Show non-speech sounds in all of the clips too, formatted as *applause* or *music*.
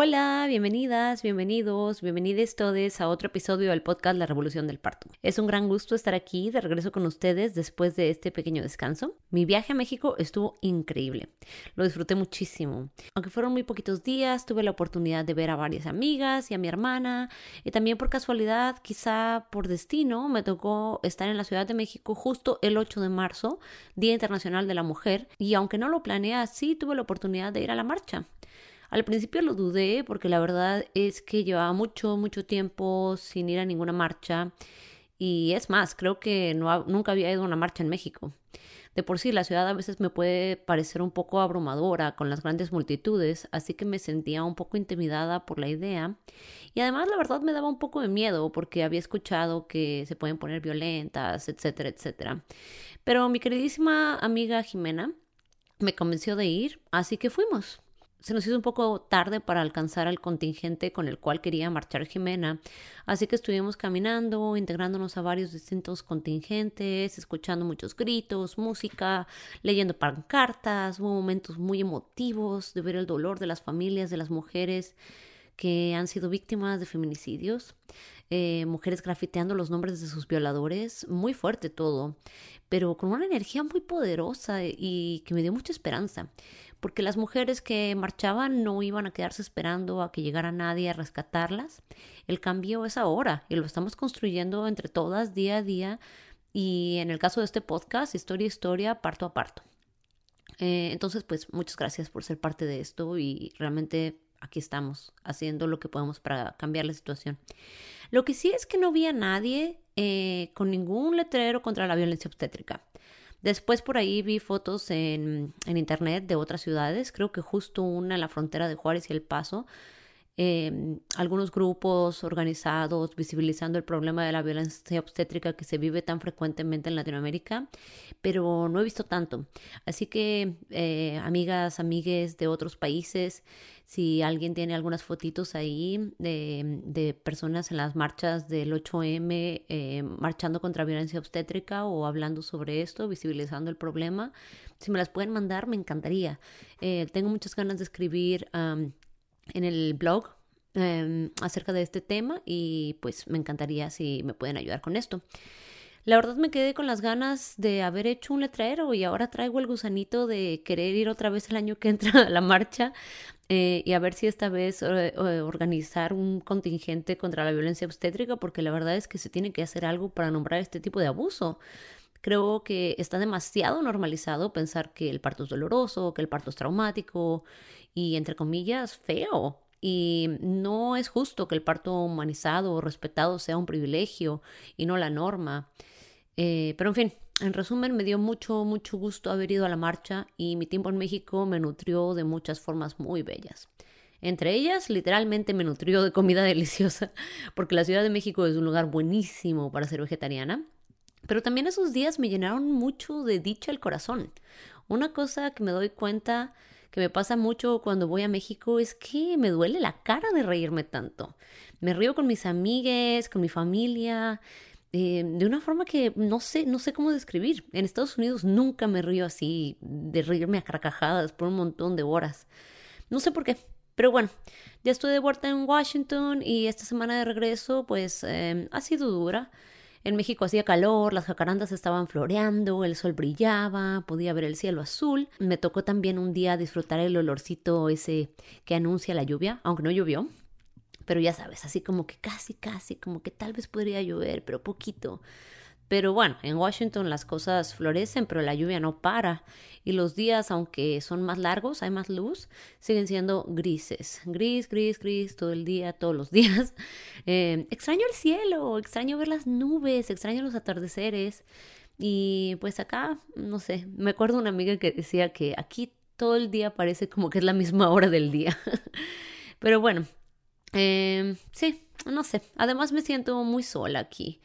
Hola, bienvenidas, bienvenidos, bienvenidos todos a otro episodio del podcast La Revolución del Parto. Es un gran gusto estar aquí de regreso con ustedes después de este pequeño descanso. Mi viaje a México estuvo increíble, lo disfruté muchísimo. Aunque fueron muy poquitos días, tuve la oportunidad de ver a varias amigas y a mi hermana y también por casualidad, quizá por destino, me tocó estar en la Ciudad de México justo el 8 de marzo, Día Internacional de la Mujer, y aunque no lo planeé así, tuve la oportunidad de ir a la marcha. Al principio lo dudé porque la verdad es que llevaba mucho, mucho tiempo sin ir a ninguna marcha. Y es más, creo que no, nunca había ido a una marcha en México. De por sí, la ciudad a veces me puede parecer un poco abrumadora con las grandes multitudes, así que me sentía un poco intimidada por la idea. Y además, la verdad, me daba un poco de miedo porque había escuchado que se pueden poner violentas, etcétera, etcétera. Pero mi queridísima amiga Jimena me convenció de ir, así que fuimos se nos hizo un poco tarde para alcanzar al contingente con el cual quería marchar Jimena, así que estuvimos caminando, integrándonos a varios distintos contingentes, escuchando muchos gritos, música, leyendo pancartas, hubo momentos muy emotivos de ver el dolor de las familias, de las mujeres que han sido víctimas de feminicidios, eh, mujeres grafiteando los nombres de sus violadores, muy fuerte todo, pero con una energía muy poderosa y que me dio mucha esperanza porque las mujeres que marchaban no iban a quedarse esperando a que llegara nadie a rescatarlas. El cambio es ahora y lo estamos construyendo entre todas día a día y en el caso de este podcast, historia a historia, parto a parto. Eh, entonces, pues muchas gracias por ser parte de esto y realmente aquí estamos haciendo lo que podemos para cambiar la situación. Lo que sí es que no vi a nadie eh, con ningún letrero contra la violencia obstétrica. Después por ahí vi fotos en, en internet de otras ciudades, creo que justo una en la frontera de Juárez y El Paso, Em, algunos grupos organizados visibilizando el problema de la violencia obstétrica que se vive tan frecuentemente en Latinoamérica, pero no he visto tanto. Así que, eh, amigas, amigues de otros países, si alguien tiene algunas fotitos ahí de, de personas en las marchas del 8M eh, marchando contra violencia obstétrica o hablando sobre esto, visibilizando el problema, si me las pueden mandar, me encantaría. Eh, tengo muchas ganas de escribir en el blog em, acerca de este tema y pues me encantaría si me pueden ayudar con esto. La verdad me quedé con las ganas de haber hecho un letrero y ahora traigo el gusanito de querer ir otra vez el año que entra a la marcha eh, y a ver si esta vez eh, eh, organizar un contingente contra la violencia obstétrica porque la verdad es que se tiene que hacer algo para nombrar este tipo de abuso. Creo que está demasiado normalizado pensar que el parto es doloroso, que el parto es traumático y, entre comillas, feo. Y no es justo que el parto humanizado o respetado sea un privilegio y no la norma. Eh, pero en fin, en resumen, me dio mucho, mucho gusto haber ido a la marcha y mi tiempo en México me nutrió de muchas formas muy bellas. Entre ellas, literalmente me nutrió de comida *laughs* deliciosa, porque la Ciudad de México es un lugar buenísimo para ser vegetariana. Pero también esos días me llenaron mucho de dicha el corazón. Una cosa que me doy cuenta que me pasa mucho cuando voy a México es que me duele la cara de reírme tanto. Me río con mis amigues, con mi familia, eh, de una forma que no sé, no sé cómo describir. En Estados Unidos nunca me río así, de reírme a carcajadas por un montón de horas. No sé por qué. Pero bueno, ya estoy de vuelta en Washington y esta semana de regreso pues eh, ha sido dura. En México hacía calor, las jacarandas estaban floreando, el sol brillaba, podía ver el cielo azul. Me tocó también un día disfrutar el olorcito ese que anuncia la lluvia, aunque no llovió. Pero ya sabes, así como que casi, casi, como que tal vez podría llover, pero poquito. Pero bueno, en Washington las cosas florecen, pero la lluvia no para. Y los días, aunque son más largos, hay más luz, siguen siendo grises. Gris, gris, gris, todo el día, todos los *laughs* días. Eh, extraño el cielo, extraño ver las nubes, extraño los atardeceres. Y pues acá, no sé, me acuerdo una amiga que decía que aquí todo el día parece como que es la misma hora del día. *laughs* Pero bueno, Eh, sí, no sé. Además me siento muy sola aquí.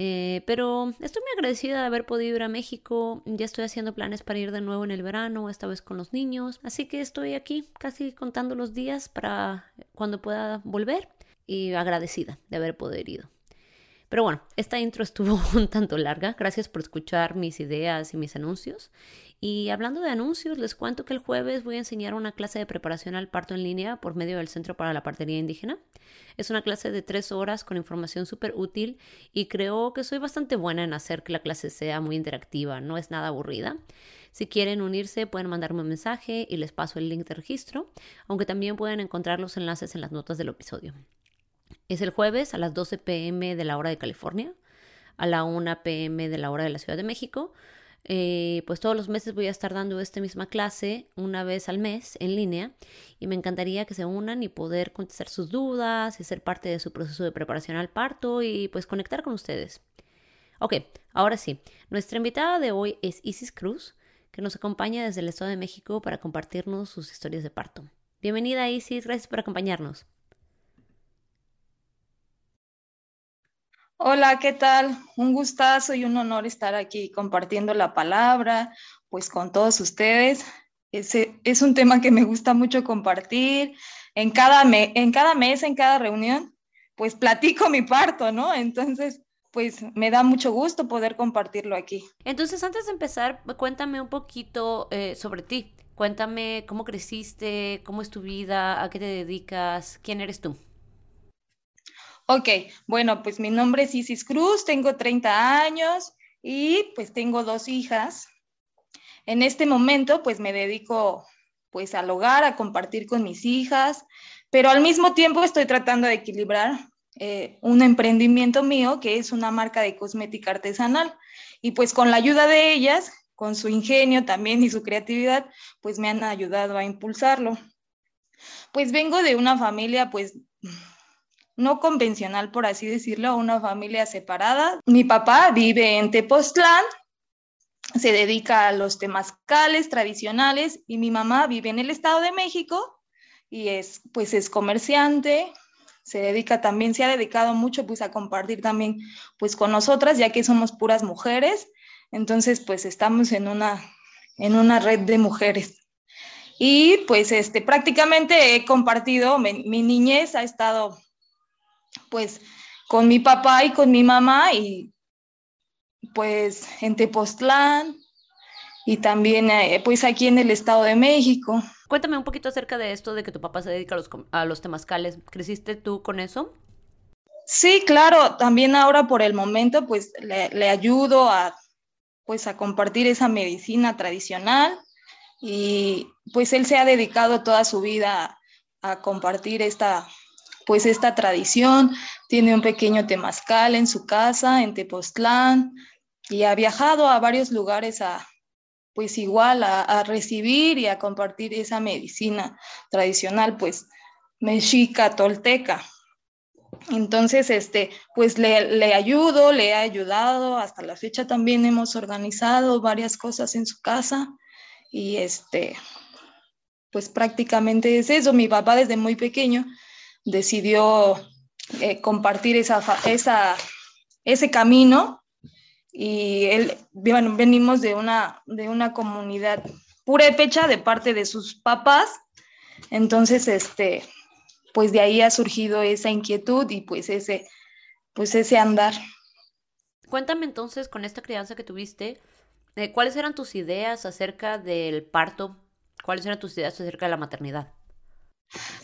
Eh, pero estoy muy agradecida de haber podido ir a México. Ya estoy haciendo planes para ir de nuevo en el verano, esta vez con los niños. Así que estoy aquí casi contando los días para cuando pueda volver y agradecida de haber podido ir. Pero bueno, esta intro estuvo *laughs* un tanto larga. Gracias por escuchar mis ideas y mis anuncios. Y hablando de anuncios, les cuento que el jueves voy a enseñar una clase de preparación al parto en línea por medio del Centro para la Partería Indígena. Es una clase de tres horas con información súper útil y creo que soy bastante buena en hacer que la clase sea muy interactiva, no es nada aburrida. Si quieren unirse, pueden mandarme un mensaje y les paso el link de registro, aunque también pueden encontrar los enlaces en las notas del episodio. Es el jueves a las 12 pm de la hora de California, a la 1 pm de la hora de la Ciudad de México. Eh, pues todos los meses voy a estar dando esta misma clase una vez al mes en línea y me encantaría que se unan y poder contestar sus dudas y ser parte de su proceso de preparación al parto y pues conectar con ustedes. Ok, ahora sí, nuestra invitada de hoy es Isis Cruz, que nos acompaña desde el Estado de México para compartirnos sus historias de parto. Bienvenida Isis, gracias por acompañarnos. Hola, ¿qué tal? Un gustazo y un honor estar aquí compartiendo la palabra, pues con todos ustedes. Ese es un tema que me gusta mucho compartir. En cada, en cada mes, en cada reunión, pues platico mi parto, ¿no? Entonces, pues me da mucho gusto poder compartirlo aquí. Entonces, antes de empezar, cuéntame un poquito eh, sobre ti. Cuéntame cómo creciste, cómo es tu vida, a qué te dedicas, quién eres tú. Ok, bueno, pues mi nombre es Isis Cruz, tengo 30 años y pues tengo dos hijas. En este momento pues me dedico pues al hogar, a compartir con mis hijas, pero al mismo tiempo estoy tratando de equilibrar eh, un emprendimiento mío que es una marca de cosmética artesanal y pues con la ayuda de ellas, con su ingenio también y su creatividad, pues me han ayudado a impulsarlo. Pues vengo de una familia pues no convencional, por así decirlo, una familia separada. Mi papá vive en Tepoztlán, se dedica a los temazcales tradicionales y mi mamá vive en el Estado de México y es pues es comerciante, se dedica también, se ha dedicado mucho pues a compartir también pues con nosotras, ya que somos puras mujeres, entonces pues estamos en una, en una red de mujeres. Y pues este, prácticamente he compartido, mi niñez ha estado pues con mi papá y con mi mamá y pues en Tepoztlán y también eh, pues aquí en el Estado de México. Cuéntame un poquito acerca de esto de que tu papá se dedica a los, a los temazcales. ¿Creciste tú con eso? Sí, claro, también ahora por el momento pues le, le ayudo a pues a compartir esa medicina tradicional y pues él se ha dedicado toda su vida a compartir esta pues esta tradición. Tiene un pequeño temazcal en su casa, en Tepoztlán, y ha viajado a varios lugares a, pues igual, a, recibir y a compartir esa medicina tradicional, pues mexica, tolteca. Entonces, este, pues le, le, ayudo, le he ayudado, hasta la fecha también hemos organizado varias cosas en su casa y este, pues prácticamente es eso. Mi papá desde muy pequeño decidió eh, compartir esa, esa, ese camino y él, venimos de una, de una comunidad purépecha de parte de sus papás, entonces, este, pues de ahí ha surgido esa inquietud y pues ese, pues ese andar. Cuéntame entonces, con esta crianza que tuviste, eh, ¿cuáles eran tus ideas acerca del parto? ¿Cuáles eran tus ideas acerca de la maternidad?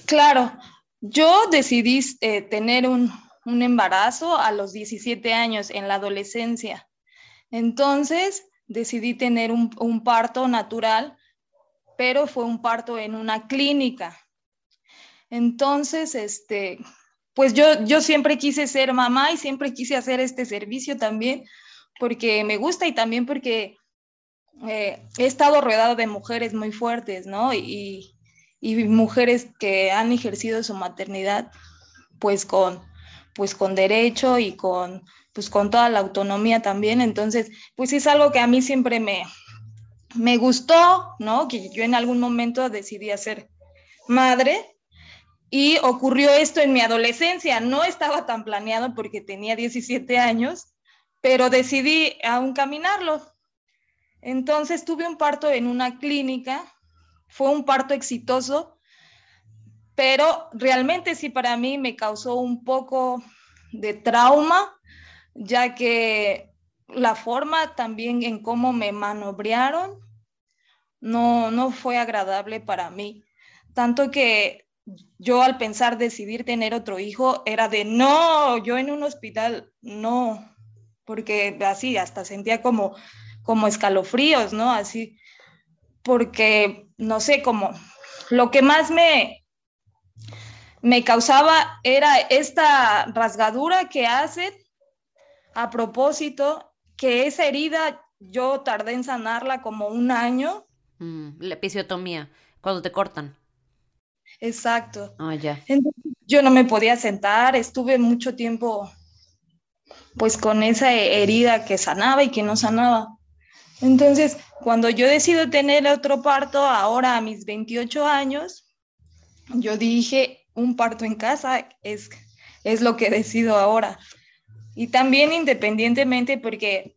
Claro, yo decidí eh, tener un, embarazo a los 17 años en la adolescencia. Entonces decidí tener un, parto natural, pero fue un parto en una clínica. Entonces, este, pues yo, yo siempre quise ser mamá y siempre quise hacer este servicio también, porque me gusta y también porque eh, he estado rodeado de mujeres muy fuertes, ¿no? Y, y mujeres que han ejercido su maternidad pues con, pues con derecho y con, pues con toda la autonomía también. Entonces, pues es algo que a mí siempre me, me gustó, ¿no? Que yo en algún momento decidí ser madre Y ocurrió esto en mi adolescencia. No estaba tan planeado porque tenía 17 años, pero decidí aún caminarlo. Entonces tuve un parto en una clínica. Fue un parto exitoso, pero realmente sí para mí me causó un poco de trauma, ya que la forma también en cómo me manobrearon no, no fue agradable para mí. Tanto que yo al pensar decidir tener otro hijo era de no, yo en un hospital no, porque así hasta sentía como, como escalofríos, ¿no? Así, porque no sé, como lo que más me, me causaba era esta rasgadura que hacen a propósito, que esa herida yo tardé en sanarla como un año. Mm, la episiotomía, cuando te cortan. Exacto. Ah, ya. yo no me podía sentar, estuve mucho tiempo pues con esa herida que sanaba y que no sanaba. Entonces, cuando yo decido tener otro parto, ahora a mis 28 años, yo dije, un parto en casa es, es lo que decido ahora. Y también independientemente porque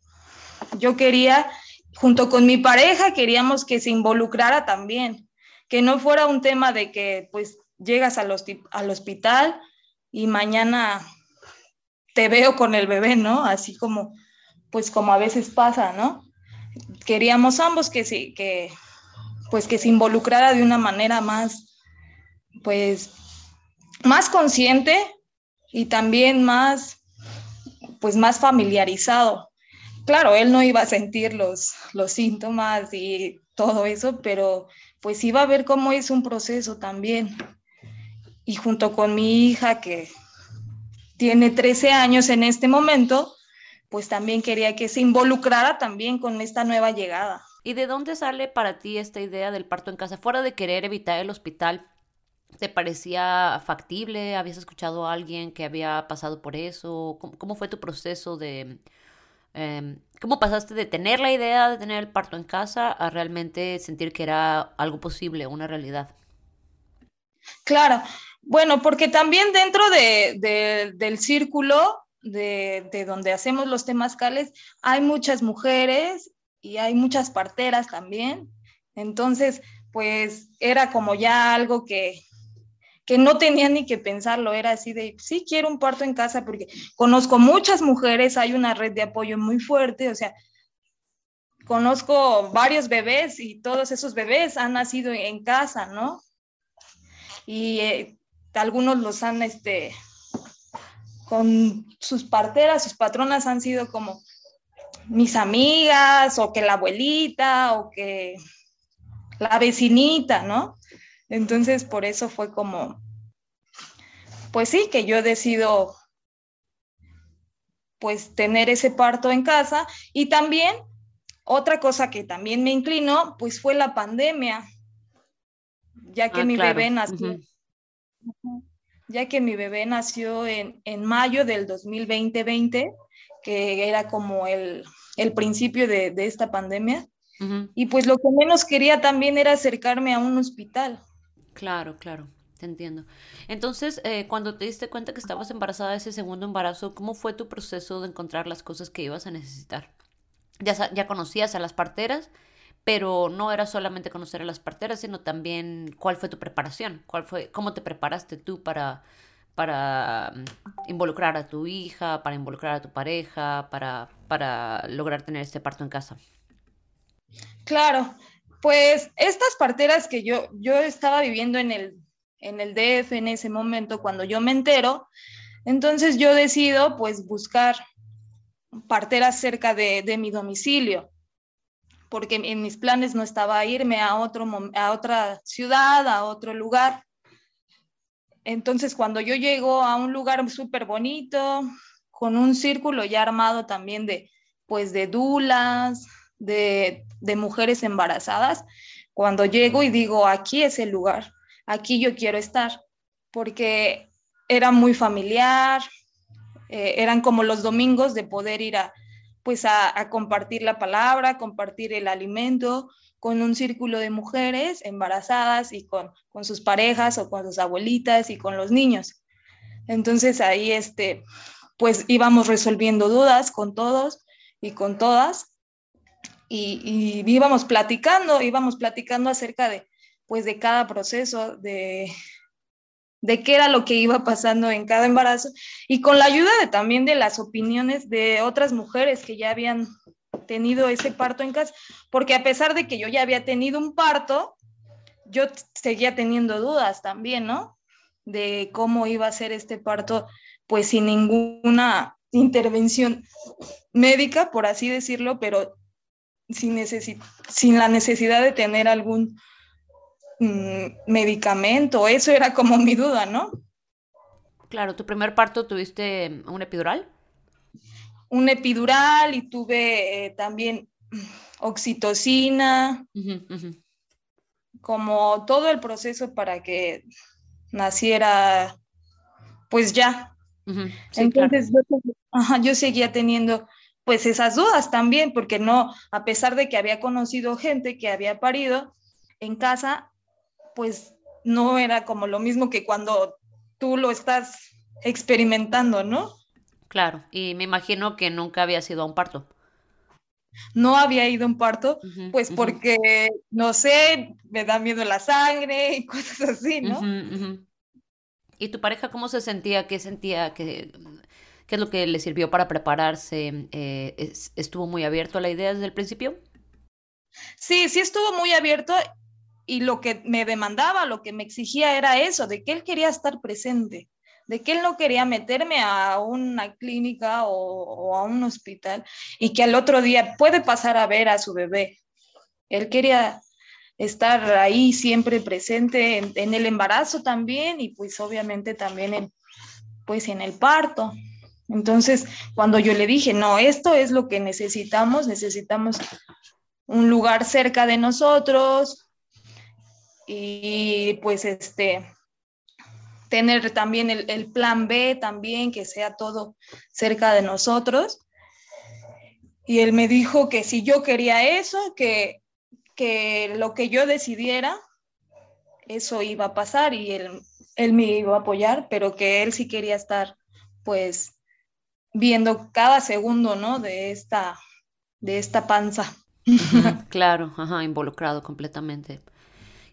yo quería, junto con mi pareja, queríamos que se involucrara también que no fuera un tema de que pues llegas al, al hospital y mañana te veo con el bebé, ¿no? Así como, pues como a veces pasa, ¿no? Queríamos ambos que sí, que pues que se involucrara de una manera más, pues, más consciente y también más, pues más familiarizado. Claro, él no iba a sentir los, los síntomas y todo eso, pero pues iba a ver cómo es un proceso también. Y junto con mi hija, que tiene 13 años en este momento, pues también quería que se involucrara también con esta nueva llegada. ¿Y de dónde sale para ti esta idea del parto en casa? Fuera de querer evitar el hospital, ¿te parecía factible? ¿Habías escuchado a alguien que había pasado por eso? ¿Cómo, fue tu proceso de, Em, ¿Cómo pasaste de tener la idea de tener el parto en casa a realmente sentir que era algo posible, una realidad? Claro, bueno, porque también dentro del círculo de, de, donde hacemos los temazcales hay muchas mujeres y hay muchas parteras también. Entonces, pues era como ya algo que, que no tenía ni que pensarlo, era así de, sí, quiero un parto en casa porque conozco muchas mujeres, hay una red de apoyo muy fuerte, o sea, conozco varios bebés y todos esos bebés han nacido en casa, ¿no? Y eh, algunos los han, este, con sus parteras, sus patronas han sido como mis amigas o que la abuelita o que la vecinita, ¿no? Entonces, por eso fue como, pues sí, que yo decido pues tener ese parto en casa. Y también otra cosa que también me inclinó pues fue la pandemia ya que ah, mi bebé nació ya que mi bebé nació en, mayo del 2020 que era como el, principio de, esta pandemia y pues lo que menos quería también era acercarme a un hospital Claro, claro, te entiendo. Entonces, eh, cuando te diste cuenta que estabas embarazada de ese segundo embarazo, ¿cómo fue tu proceso de encontrar las cosas que ibas a necesitar? Ya, ya conocías a las parteras, pero no era solamente conocer a las parteras, sino también cuál fue tu preparación, cuál fue, cómo te preparaste tú para, para mm, involucrar a tu hija, para involucrar a tu pareja, para, para lograr tener este parto en casa. Claro, pues estas parteras que yo, yo estaba viviendo en el, en el DF en ese momento, cuando yo me entero, entonces yo decido pues buscar parteras cerca de, de mi domicilio, porque en mis planes no estaba irme a, otro, a otra ciudad, a otro lugar. Entonces cuando yo llego a un lugar súper bonito, con un círculo ya armado también de, pues de dulas, de, mujeres embarazadas, cuando llego y digo, aquí es el lugar, aquí yo quiero estar, porque era muy familiar, eh, eran como los domingos de poder ir a, pues a, compartir la palabra, compartir el alimento, con un círculo de mujeres embarazadas y con, con sus parejas o con sus abuelitas y con los niños. Entonces ahí, este, pues íbamos resolviendo dudas con todos y con todas y, íbamos platicando, íbamos platicando acerca de, pues, de cada proceso, de, de qué era lo que iba pasando en cada embarazo y con la ayuda de también de las opiniones de otras mujeres que ya habían tenido ese parto en casa, porque a pesar de que yo ya había tenido un parto, yo seguía teniendo dudas también, ¿no? De cómo iba a ser este parto, pues sin ninguna intervención médica, por así decirlo, pero sin, sin la necesidad de tener algún medicamento. Eso era como mi duda, ¿no? Claro, ¿tu primer parto tuviste un epidural? Un epidural y tuve eh, también oxitocina, como todo el proceso para que naciera, pues ya. Entonces yo seguía teniendo pues esas dudas también, porque no, a pesar de que había conocido gente que había parido en casa, pues no era como lo mismo que cuando tú lo estás experimentando, ¿no? Claro, y me imagino que nunca había sido a un parto. No había ido a un parto, pues porque, no sé, me da miedo la sangre y *laughs* cosas así, ¿no? ¿Y tu pareja cómo se sentía? ¿Qué sentía? que ¿Qué es lo que le sirvió para prepararse? Eh, ¿Estuvo muy abierto a la idea desde el principio? Sí, sí estuvo muy abierto y lo que me demandaba, lo que me exigía era eso, de que él quería estar presente, de que él no quería meterme a una clínica o, a un hospital y que al otro día puede pasar a ver a su bebé. Él quería estar ahí siempre presente en, en el embarazo también y pues obviamente también en, pues en el parto. Entonces, cuando yo le dije, no, esto es lo que necesitamos, necesitamos un lugar cerca de nosotros y pues este, tener también el, plan B también, que sea todo cerca de nosotros. Y él me dijo que si yo quería eso, que, que lo que yo decidiera, eso iba a pasar y él, él me iba a apoyar, pero que él sí quería estar pues viendo cada segundo, ¿no? De esta, de esta panza. *laughs* claro, ajá, involucrado completamente.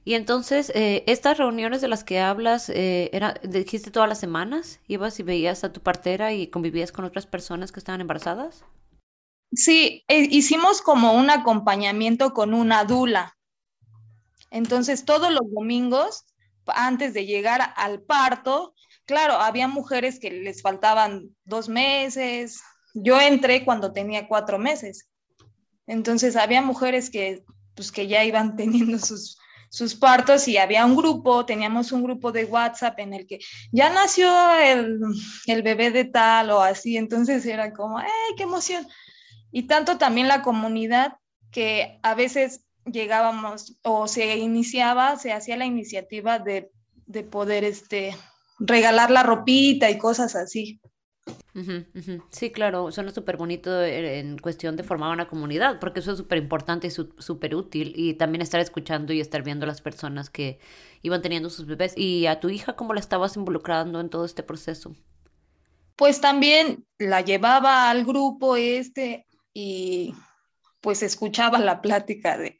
Y entonces, eh, estas reuniones de las que hablas, eh, era, dijiste todas las semanas, ibas y veías a tu partera y convivías con otras personas que estaban embarazadas. Sí, eh, hicimos como un acompañamiento con una dula. Entonces, todos los domingos, antes de llegar al parto, Claro, había mujeres que les faltaban dos meses. Yo entré cuando tenía cuatro meses. Entonces había mujeres que, pues, que ya iban *laughs* teniendo sus, sus partos y había un grupo, teníamos un grupo de WhatsApp en el que ya nació el, el bebé de tal o así, entonces era como, ¡ay, qué emoción! Y tanto también la comunidad que a veces llegábamos o se iniciaba, se hacía la iniciativa de, de poder este, regalar la ropita y cosas así. Sí, claro, suena súper bonito en cuestión de formar una comunidad, porque eso es súper importante y súper útil. Y también estar escuchando y estar viendo a las personas que iban teniendo sus bebés. ¿Y a tu hija cómo la estabas involucrando en todo este proceso? Pues también la llevaba al grupo este y pues escuchaba la plática de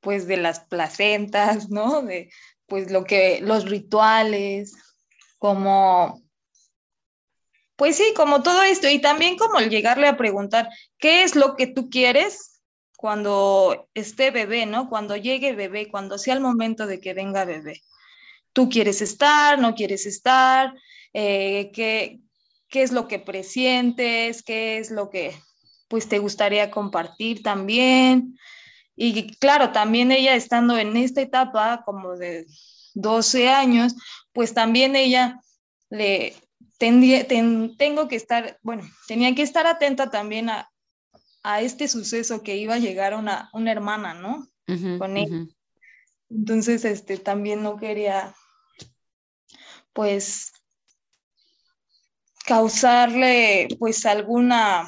pues de las placentas, ¿no? De pues lo que los rituales, como, pues sí, como todo esto, y también como el llegarle a preguntar, ¿qué es lo que tú quieres cuando esté bebé, ¿no? Cuando llegue bebé, cuando sea el momento de que venga bebé. ¿Tú quieres estar, no quieres estar? Eh, ¿qué, ¿Qué es lo que presientes? ¿Qué es lo que pues te gustaría compartir también? Y claro, también ella estando en esta etapa como de 12 años, pues también ella le tengo que estar, bueno, tenía que estar atenta también a, este suceso que iba a llegar una, una hermana, ¿no? Con él. Entonces, este, también no quería, pues, causarle, pues, alguna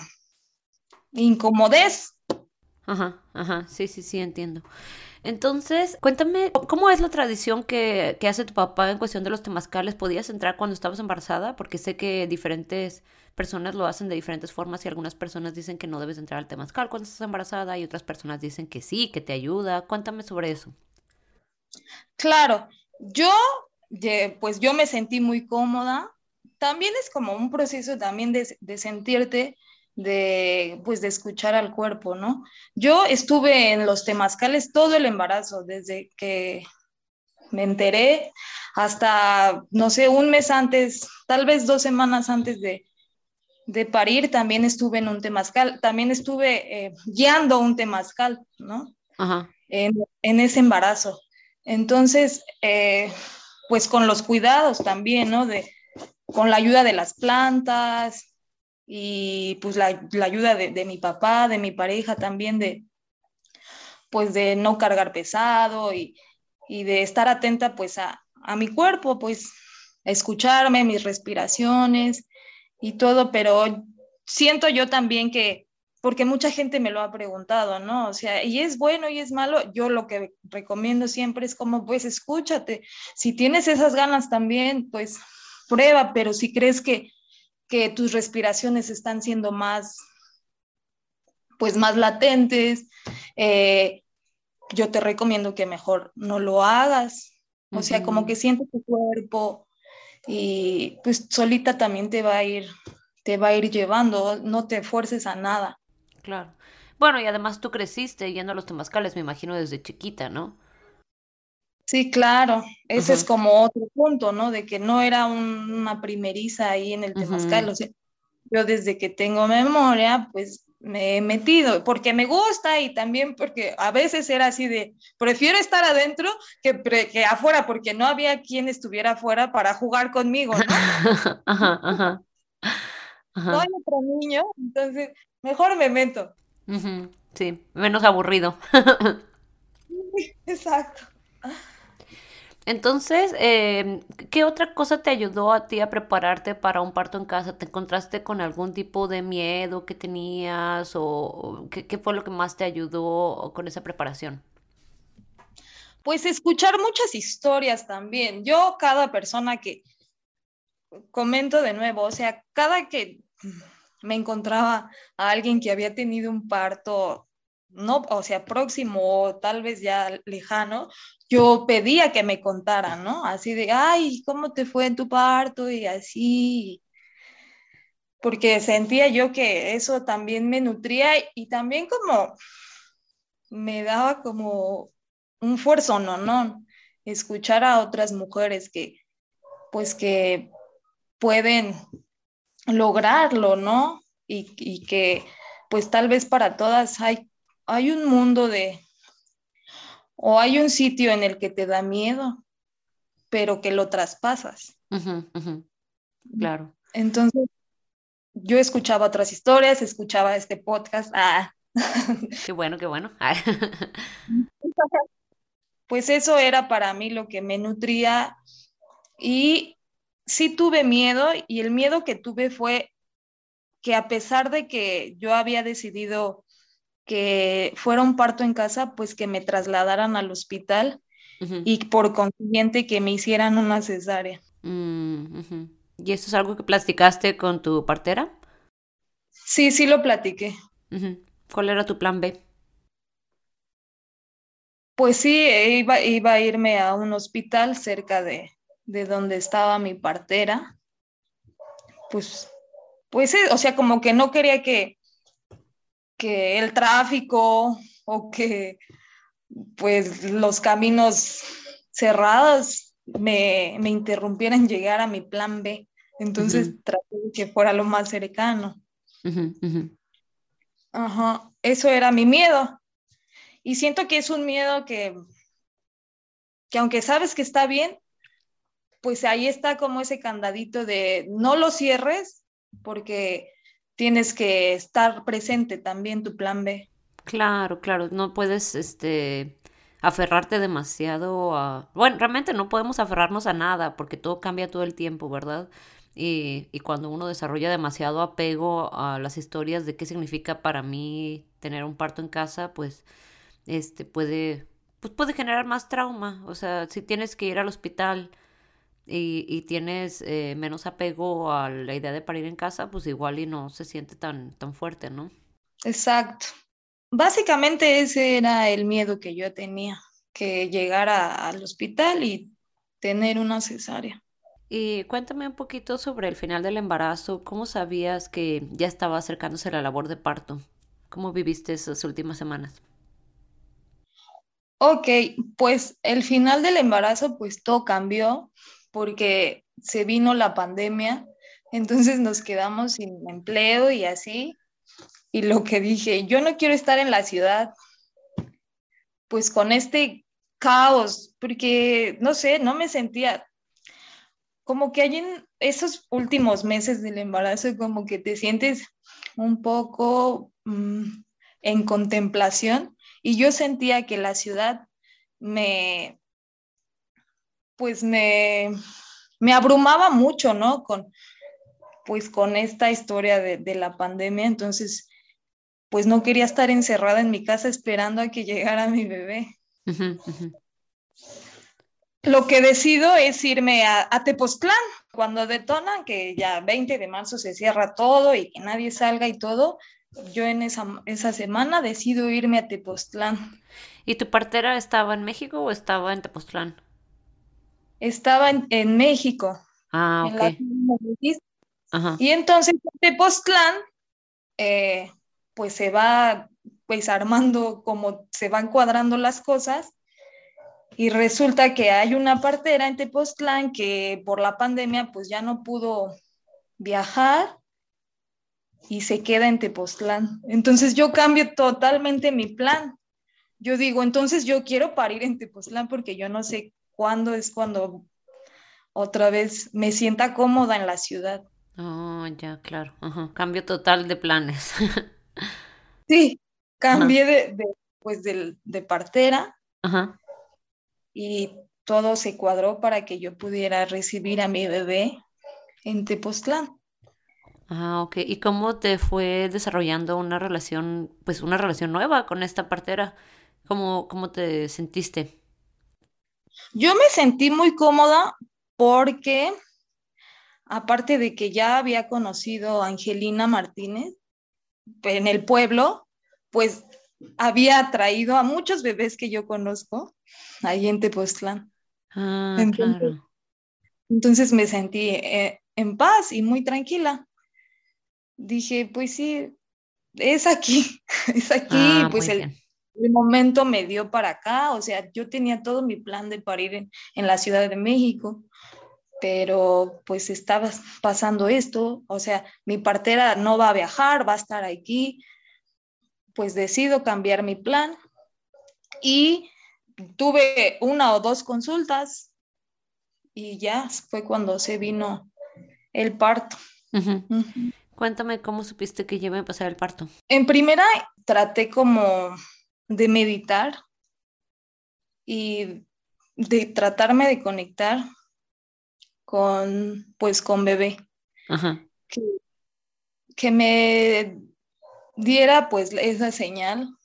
incomodez. Ajá, ajá, sí, sí, sí, entiendo. Entonces, cuéntame, ¿cómo es la tradición que, hace tu papá en cuestión de los temazcales? ¿Podías entrar cuando estabas embarazada? Porque sé que diferentes personas lo hacen de diferentes formas y algunas personas dicen que no debes entrar al temazcal cuando estás embarazada y otras personas dicen que sí, que te ayuda. Cuéntame sobre eso. Claro, yo, pues yo me sentí muy cómoda. También es como un proceso también de, de sentirte de pues de escuchar al cuerpo, ¿no? Yo estuve en los temazcales todo el embarazo, desde que me enteré hasta, no sé, un mes antes, tal vez dos semanas antes de, de parir, también estuve en un temazcal, también estuve eh, guiando un temazcal, ¿no? Ajá. En, en, ese embarazo. Entonces, eh, pues con los cuidados también, ¿no? De, con la ayuda de las plantas, y pues la, la ayuda de, de, mi papá, de mi pareja también, de pues de no cargar pesado y, y de estar atenta pues a, a, mi cuerpo, pues escucharme, mis respiraciones y todo, pero siento yo también que, porque mucha gente me lo ha preguntado, ¿no? O sea, y es bueno y es malo, yo lo que recomiendo siempre es como, pues escúchate, si tienes esas ganas también, pues prueba, pero si crees que que tus respiraciones están siendo más, pues más latentes, eh, yo te recomiendo que mejor no lo hagas. O sea, como que siente tu cuerpo y pues solita también te va a ir, te va a ir llevando, no te fuerces a nada. Claro. Bueno, y además tú creciste yendo a los temazcales, me imagino, desde chiquita, ¿no? Sí, claro, ese es como otro punto, ¿no? De que no era una primeriza ahí en el Temazcal, o sea, yo desde que tengo memoria, pues me he metido, porque me gusta y también porque a veces era así de, prefiero estar adentro que, que afuera, porque no había quien estuviera afuera para jugar conmigo, ¿no? *laughs* ajá, ajá. No hay otro niño, entonces mejor me meto. Sí, menos aburrido. *laughs* *laughs* Exacto. Entonces, em, ¿qué otra cosa te ayudó a ti a prepararte para un parto en casa? ¿Te encontraste con algún tipo de miedo que tenías o qué, fue lo que más te ayudó con esa preparación? Pues escuchar muchas historias también. Yo, cada persona que comento de nuevo, o sea, cada que me encontraba a alguien que había tenido un parto no, o sea, próximo o tal vez ya lejano, yo pedía que me contaran, ¿no? Así de, ay, ¿cómo te fue en tu parto? Y así, porque sentía yo que eso también me nutría y también como me daba como un fuerzo, ¿no? ¿no? Escuchar a otras mujeres que, pues que pueden lograrlo, ¿no? Y, y que pues tal vez para todas hay hay un mundo de, o hay un sitio en el que te da miedo, pero que lo traspasas. Claro. Entonces, yo escuchaba otras historias, escuchaba este podcast. Ah. Qué bueno, qué bueno. *laughs* pues eso era para mí lo que me nutría y sí tuve miedo y el miedo que tuve fue que a pesar de que yo había decidido que fuera un parto en casa, pues que me trasladaran al hospital y por consiguiente que me hicieran una cesárea. Mm, ¿Y eso es algo que platicaste con tu partera? Sí, sí lo platiqué. ¿Cuál era tu plan B? Pues sí, iba, iba a irme a un hospital cerca de, de donde estaba mi partera. Pues, pues, o sea, como que no quería que, que el tráfico o que pues los caminos cerrados me, me interrumpieran llegar a mi plan B. Entonces traté de que fuera lo más cercano. Ajá, eso era mi miedo. Y siento que es un miedo que, que aunque sabes que está bien, pues ahí está como ese candadito de no lo cierres porque tienes que estar presente también tu plan B. Claro, claro, no puedes este aferrarte demasiado a... Bueno, realmente no podemos aferrarnos a nada porque todo cambia todo el tiempo, ¿verdad? Y, y cuando uno desarrolla demasiado apego a las historias de qué significa para mí tener un parto en casa, pues, este, puede, pues puede generar más trauma. O sea, si tienes que ir al hospital y, y tienes eh, menos apego a la idea de parir en casa, pues igual y no se siente tan, tan fuerte, ¿no? Exacto. Básicamente ese era el miedo que yo tenía, que llegara al hospital y tener una cesárea. Y cuéntame un poquito sobre el final del embarazo. ¿Cómo sabías que ya estaba acercándose la labor de parto? ¿Cómo viviste esas últimas semanas? Ok, pues el final del embarazo, pues todo cambió porque se vino la pandemia, entonces nos quedamos sin empleo y así. Y lo que dije, yo no quiero estar en la ciudad, pues con este caos, porque no sé, no me sentía, como que hay en esos últimos meses del embarazo, como que te sientes un poco mm, en contemplación y yo sentía que la ciudad me, pues me, me abrumaba mucho, ¿no? Con, pues con esta historia de, de la pandemia, entonces, pues no quería estar encerrada en mi casa esperando a que llegara mi bebé. Uh -huh, lo que decido es irme a, a, Tepoztlán. Cuando detonan que ya 20 de marzo se cierra todo y que nadie salga y todo, yo en esa, esa semana decido irme a Tepoztlán. ¿Y tu partera estaba en México o estaba en Tepoztlán? Estaba en, en México. Ah, ok. En Ajá. Y entonces en Tepoztlán, eh, pues se va pues armando como se van cuadrando las cosas y resulta que hay una partera en Tepoztlán que por la pandemia pues ya no pudo viajar y se queda en Tepoztlán. Entonces yo cambio totalmente mi plan. Yo digo, entonces yo quiero parir en Tepoztlán porque yo no sé cuándo es cuando otra vez me sienta cómoda en la ciudad. Oh, ya, claro. Ajá. Cambio total de planes. *laughs* sí, cambié de, de, pues de, de partera. Ajá y todo se cuadró para que yo pudiera recibir a mi bebé en Tepoztlán. Ah, ok. ¿Y cómo te fue desarrollando una relación, pues una relación nueva con esta partera? ¿Cómo, cómo te sentiste? Yo me sentí muy cómoda porque, aparte de que ya había conocido a Angelina Martínez en el pueblo, pues había traído a muchos bebés que yo conozco ahí en Tepoztlán. Ah, entonces, claro. entonces me sentí eh, en paz y muy tranquila. Dije, pues sí, es aquí, *laughs* es aquí, Ah, pues el. El momento me dio para acá, o sea, yo tenía todo mi plan de parir en, en la Ciudad de México, pero pues estaba pasando esto, o sea, mi partera no va a viajar, va a estar aquí, pues decido cambiar mi plan y tuve una o dos consultas y ya fue cuando se vino el parto. Cuéntame cómo supiste que iba a pasar el parto. En primera traté como de meditar y de tratarme de conectar con pues con bebé Ajá. que, que me diera pues esa señal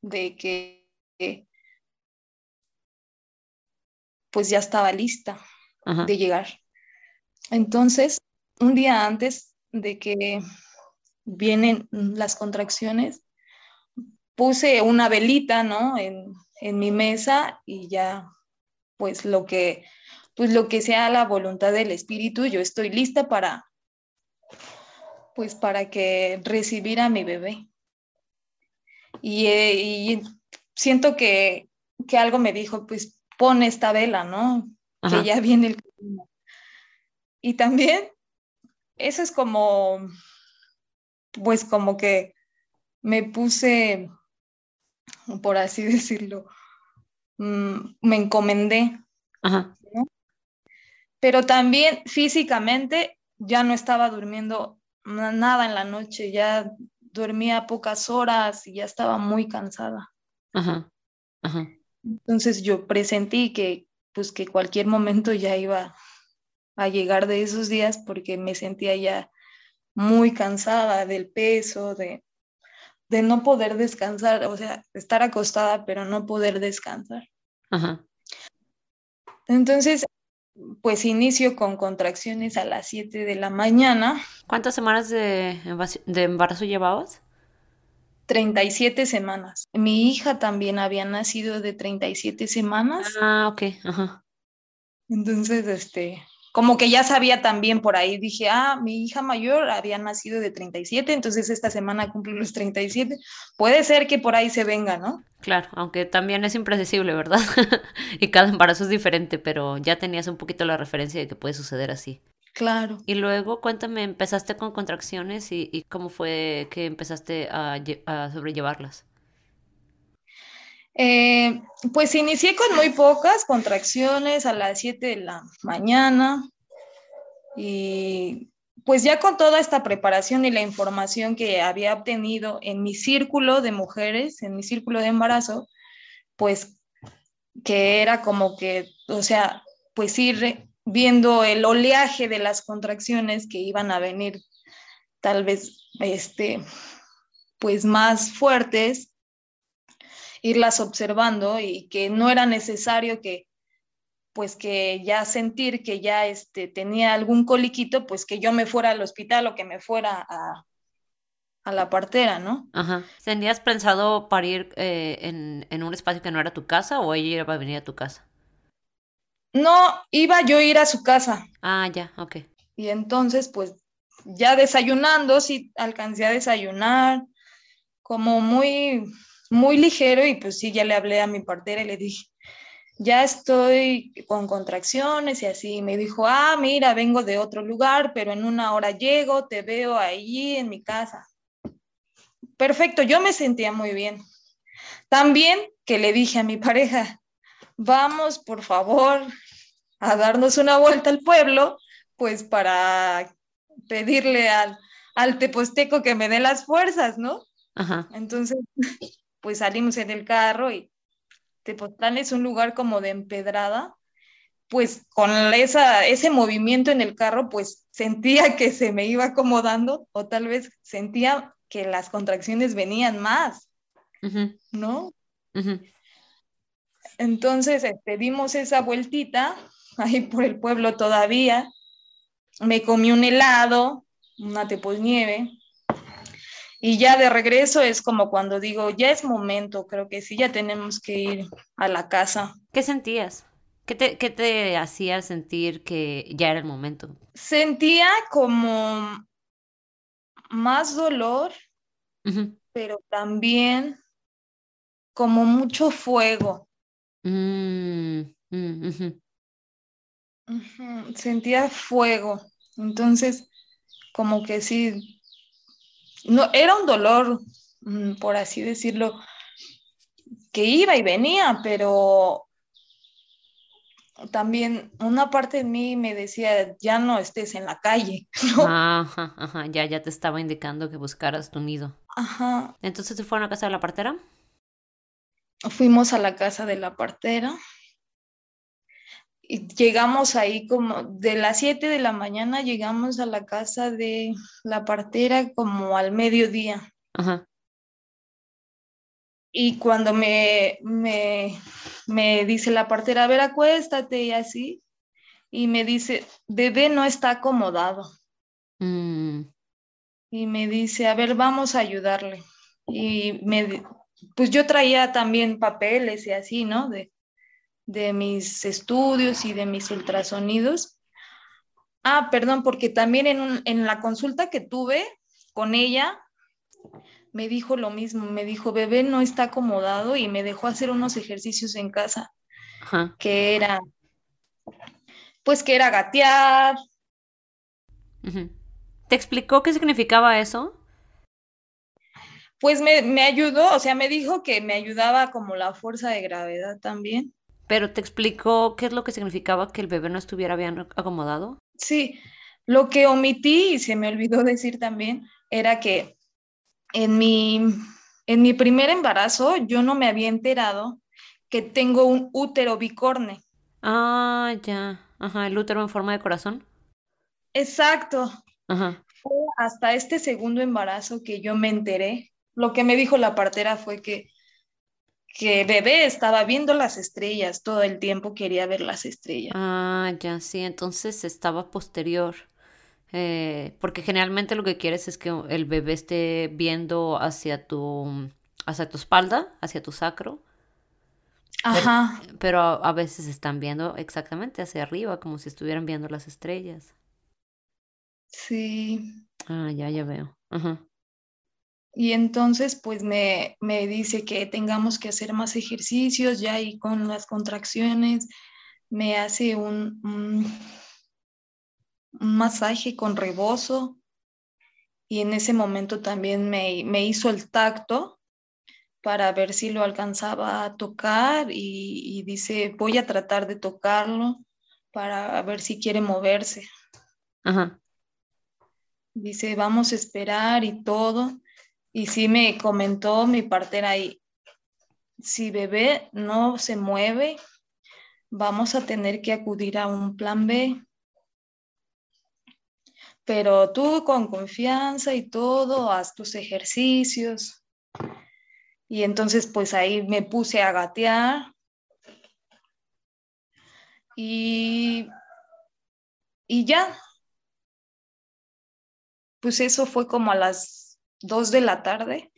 de que pues ya estaba lista Ajá. de llegar. Entonces, un día antes de que vienen las contracciones, puse una velita, ¿no? En, en mi mesa y ya, pues lo que, pues lo que sea la voluntad del espíritu, yo estoy lista para, pues para que recibir a mi bebé. Y, eh, y siento que, que algo me dijo, pues pon esta vela, ¿no? Ajá. Que ya viene el camino. Y también, eso es como, pues como que me puse, por así *laughs* decirlo, mm, me encomendé, Ajá. ¿no? Pero también físicamente ya no estaba durmiendo na- nada en la noche, ya dormía pocas horas y ya estaba muy cansada. Ajá. Ajá. Entonces yo presentí que pues que cualquier momento ya iba a llegar de esos días porque me sentía ya muy cansada del peso, de de no poder descansar, o sea, estar acostada pero no poder descansar. Ajá. Entonces, pues inicio con contracciones a las 7 de la mañana. ¿Cuántas semanas de, de embarazo llevabas? 37 semanas. Mi hija también había nacido de 37 semanas. Ah, ok, ajá. Entonces, este, como que ya sabía también por ahí, dije, ah, mi hija mayor había nacido de 37, entonces esta semana cumple los 37. Puede ser que por ahí se venga, ¿no? Claro, aunque también es impredecible, ¿verdad? *laughs* y cada embarazo es diferente, pero ya tenías un poquito la referencia de que puede suceder así. Claro. Y luego cuéntame, empezaste con contracciones y, cómo fue que empezaste a, sobrellevarlas. Eh, pues inicié con muy pocas contracciones a las 7 de la mañana y pues ya con toda esta preparación y la información que había obtenido en mi círculo de mujeres, en mi círculo de embarazo, pues que era como que, o sea, pues ir viendo el oleaje de las contracciones que iban a venir tal vez este pues más fuertes irlas observando y que no era necesario que pues que ya sentir que ya este, tenía algún coliquito, pues que yo me fuera al hospital o que me fuera a, a la partera, ¿no? Ajá. ¿Tenías pensado parir eh, en, en, un espacio que no era tu casa o ella iba a venir a tu casa? No, iba yo a ir a su casa. Ah, ya, ok. Y entonces, pues, ya desayunando, sí alcancé a desayunar, como muy, muy ligero, y pues sí, ya le hablé a mi partera y le dije, ya estoy con contracciones y así. Me dijo, ah, mira, vengo de otro lugar, pero en una hora llego, te veo ahí en mi casa. Perfecto, yo me sentía muy bien. También que le dije a mi pareja, vamos por favor a darnos una vuelta al pueblo, pues para pedirle al, al teposteco que me dé las fuerzas, ¿no? Ajá. Entonces, pues salimos en el carro y Tepoztlán es un lugar como de empedrada, pues con esa, ese movimiento en el carro, pues sentía que se me iba acomodando o tal vez sentía que las contracciones venían más, ¿no? Entonces, este, dimos esa vueltita ahí por el pueblo todavía. Me comí un helado, una nieve. Y ya de regreso es como cuando digo, ya es momento, creo que sí, ya tenemos que ir a la casa. ¿Qué sentías? ¿Qué te, qué te hacía sentir que ya era el momento? Sentía como más dolor, pero también como mucho fuego. Mm, mm, Sentía fuego. Entonces, como que sí, no, era un dolor, mm, por así decirlo, que iba y venía, pero también una parte de mí me decía, ya no estés en la calle. *laughs* Ajá, ajá, ya, ya te estaba indicando que buscaras tu nido. Ajá. Entonces, ¿se fueron a casa de la partera? Fuimos a la casa de la partera y llegamos ahí como de las 7 de la mañana llegamos a la casa de la partera como al mediodía. Ajá. Y cuando me, me, me, dice la partera, a ver, acuéstate y así, y me dice, bebé no está acomodado. Mm. Y me dice, a ver, vamos a ayudarle. Y me, pues yo traía también papeles y así, ¿no? De, de mis estudios y de mis ultrasonidos. Ah, perdón, porque también en, la consulta que tuve con ella, me dijo lo mismo, me dijo, bebé no está acomodado y me dejó hacer unos ejercicios en casa, que era, pues que era gatear. ¿Te explicó qué significaba eso? Pues me, me ayudó, o sea, me dijo que me ayudaba como la fuerza de gravedad también. Pero te explicó qué es lo que significaba que el bebé no estuviera bien acomodado. Sí, lo que omití y se me olvidó *laughs* decir también era que en mi, en mi primer embarazo yo no me había enterado que tengo un útero bicorne. Ah, ya. Ajá, el útero en forma de corazón. Exacto. Ajá. Fue hasta este segundo embarazo que yo me enteré lo que me dijo la partera fue que, que bebé estaba viendo las estrellas, todo el tiempo quería ver las estrellas. Ah, ya, sí, entonces estaba posterior. Eh, porque generalmente lo que quieres es que el bebé esté viendo hacia tu, hacia tu espalda, hacia tu sacro. Ajá. Pero, a, veces están viendo exactamente hacia arriba, como si estuvieran viendo las estrellas. Sí. Ah, ya, ya veo. Ajá. Y entonces, pues me, me dice que tengamos que hacer más ejercicios ya y con las contracciones me hace un, un, masaje con rebozo y en ese momento también me, me, hizo el tacto para ver si lo alcanzaba a tocar y, y dice, voy a tratar de tocarlo para ver si quiere moverse. Ajá. Dice, vamos a esperar y todo. Y sí me comentó mi partera ahí, si bebé no se mueve, vamos a tener que acudir a un plan B. Pero tú con confianza y todo, haz tus ejercicios. Y entonces pues ahí me puse a gatear. Y, y ya. Pues eso fue como a las dos de la tarde.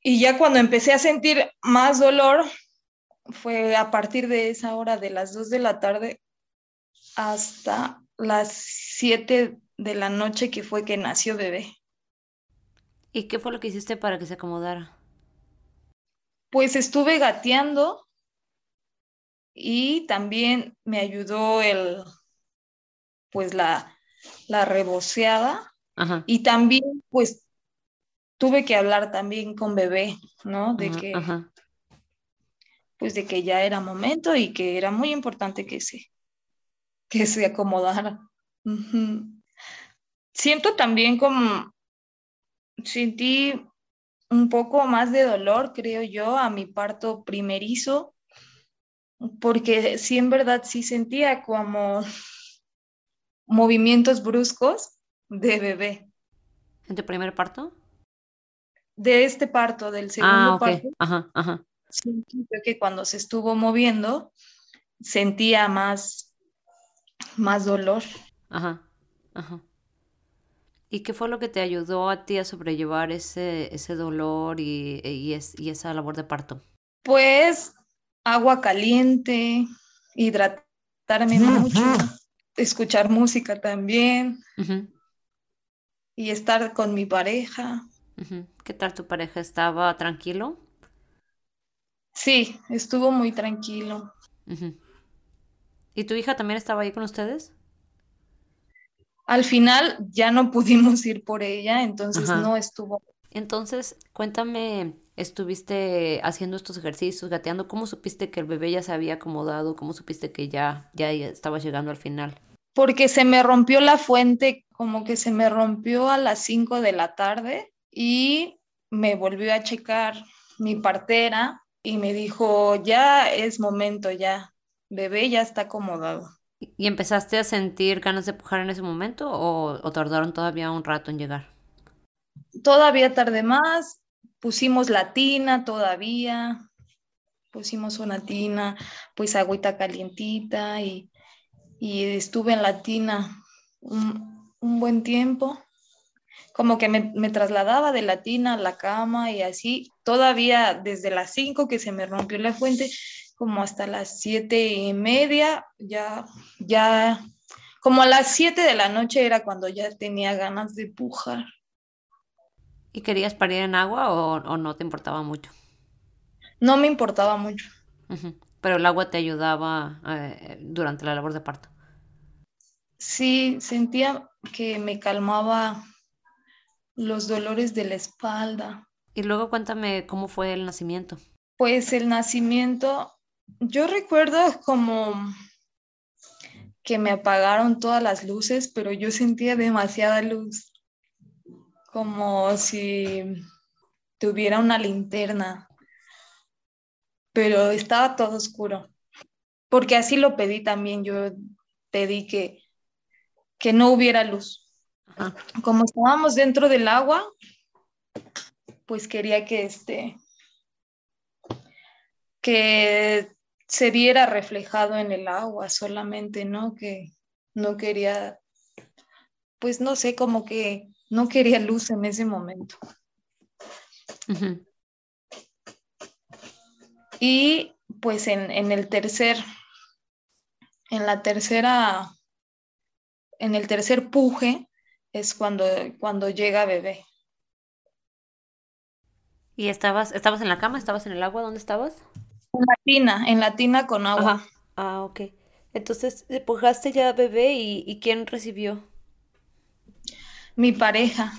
Y ya cuando empecé a sentir más dolor, fue a partir de esa hora de las dos de la tarde hasta las siete de la noche que fue que nació bebé. ¿Y qué fue lo que hiciste para que se acomodara? Pues estuve gateando y también me ayudó el, pues la, la reboceada y también, pues, tuve que hablar también con bebé, ¿no? De que, pues, de que ya era momento y que era muy importante que se, que se acomodara. Siento también como, sentí un poco más de dolor, creo yo, a mi parto primerizo, porque sí, en verdad, sí sentía como movimientos bruscos de bebé. ¿En tu primer parto? De este parto, del segundo ah, parto. Ajá, ajá. que cuando se estuvo moviendo sentía más, más dolor. Ajá, ajá. ¿Y qué fue lo que te ayudó a ti a sobrellevar ese, ese dolor y, y, y esa labor de parto? Pues agua caliente, hidratarme mucho, escuchar música también y estar con mi pareja. ¿Qué tal tu pareja? ¿Estaba tranquilo? Sí, estuvo muy tranquilo. ¿Y tu hija también estaba ahí con ustedes? Al final ya no *laughs* pudimos ir por ella, entonces no estuvo. Entonces, cuéntame, estuviste haciendo estos ejercicios, gateando, ¿cómo supiste que el bebé ya se había acomodado? ¿Cómo supiste que ya, ya estaba llegando al final? Porque se me rompió la fuente, como que se me rompió a las 5 de la tarde y me volvió a checar mi partera y me dijo, ya es momento, ya, bebé ya está acomodado. ¿Y empezaste a sentir ganas de pujar en ese momento o, o tardaron todavía un rato en llegar? Todavía tardé más, pusimos la tina todavía, pusimos una tina, pues agüita calientita y y estuve en Latina un, un buen tiempo. Como que me, me, trasladaba de Latina a la cama y así, todavía desde las 5 que se me rompió la fuente, como hasta las siete y media, ya, ya, como a las 7 de la noche era cuando ya tenía ganas de pujar. ¿Y querías parir en agua o, o no te importaba mucho? No me importaba mucho. Pero el agua te ayudaba eh, durante la labor de parto. Sí, sentía que me calmaba los dolores de la espalda. Y luego cuéntame cómo fue el nacimiento. Pues el nacimiento, yo recuerdo como que me apagaron todas las luces, pero yo sentía demasiada luz, como si tuviera una linterna pero estaba todo oscuro, porque así lo pedí también, yo pedí que, que no hubiera luz. Como estábamos dentro del agua, pues quería que este, que se viera reflejado en el agua solamente, ¿no? Que no quería, pues no sé, como que no quería luz en ese momento. Y pues en, en, el tercer, en la tercera, en el tercer puje es cuando, cuando llega bebé. ¿Y estabas, estabas en la cama? ¿Estabas en el agua? ¿Dónde estabas? En la tina, en la tina con agua. Ah, ok. Entonces, empujaste ya bebé y, y ¿quién recibió? Mi pareja.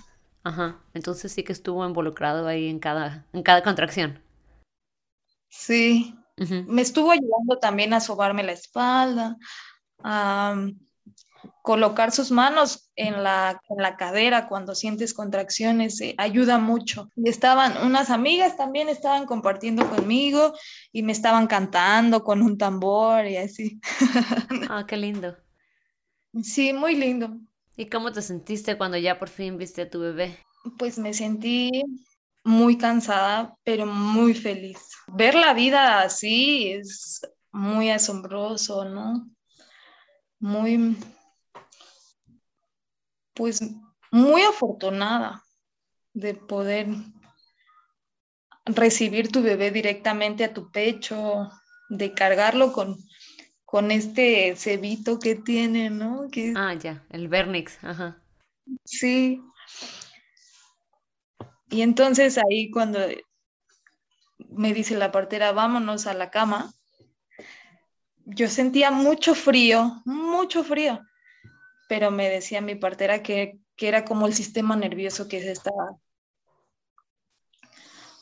Ajá. Entonces sí que estuvo involucrado ahí en cada, en cada contracción. Sí. Me estuvo ayudando también a sobarme la espalda, a, colocar sus manos en la, en la cadera cuando sientes contracciones eh, ayuda mucho. Y estaban unas amigas también estaban compartiendo conmigo y me estaban cantando con un tambor y así. *laughs* Ah, qué lindo. Sí, muy lindo. ¿Y cómo te sentiste cuando ya por fin viste a tu bebé? Pues me sentí muy cansada, pero muy feliz. Ver la vida así es muy asombroso, ¿no? Muy, pues muy afortunada de poder recibir tu bebé directamente a tu pecho, de cargarlo con, con este cebito que tiene, ¿no? Que... Ah, ya, el Vernix, ajá. Sí. Y entonces ahí cuando me dice la partera, vámonos a la cama, yo sentía mucho frío, mucho frío pero me decía mi partera que, era como el sistema nervioso que se estaba,